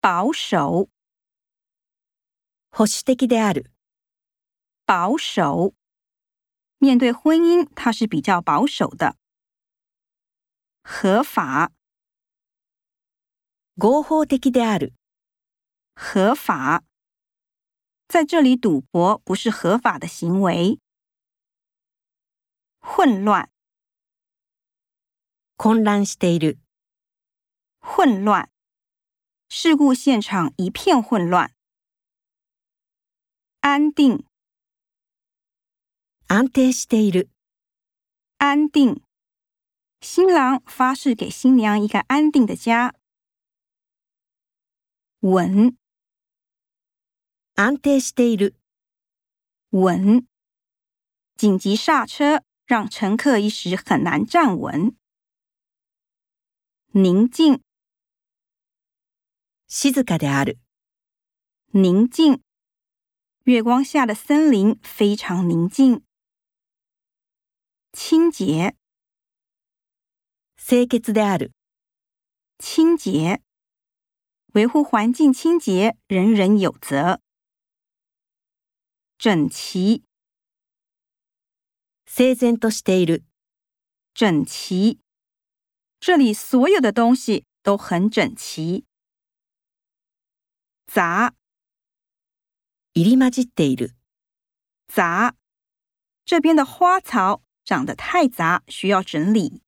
保守，保守的である。保守。面对婚姻，他是比较保守的。合法，合法的である。合法。在这里，赌博不是合法的行为。混乱，混乱している。混乱。 事故现场一片混乱。安定，安定している。安定。新郎发誓给新娘一个安定的家。稳，安定している。稳。紧急刹车，让乘客一时很难站稳。宁静， 静かである。宁静。月光下的森林非常宁静。清洁，清潔である。清洁。维护环境清洁，人人有责。整齐，整然としている。整齐。这里所有的东西都很整齐。 杂，入り混じっている。杂。这边的花草长得太杂，需要整理。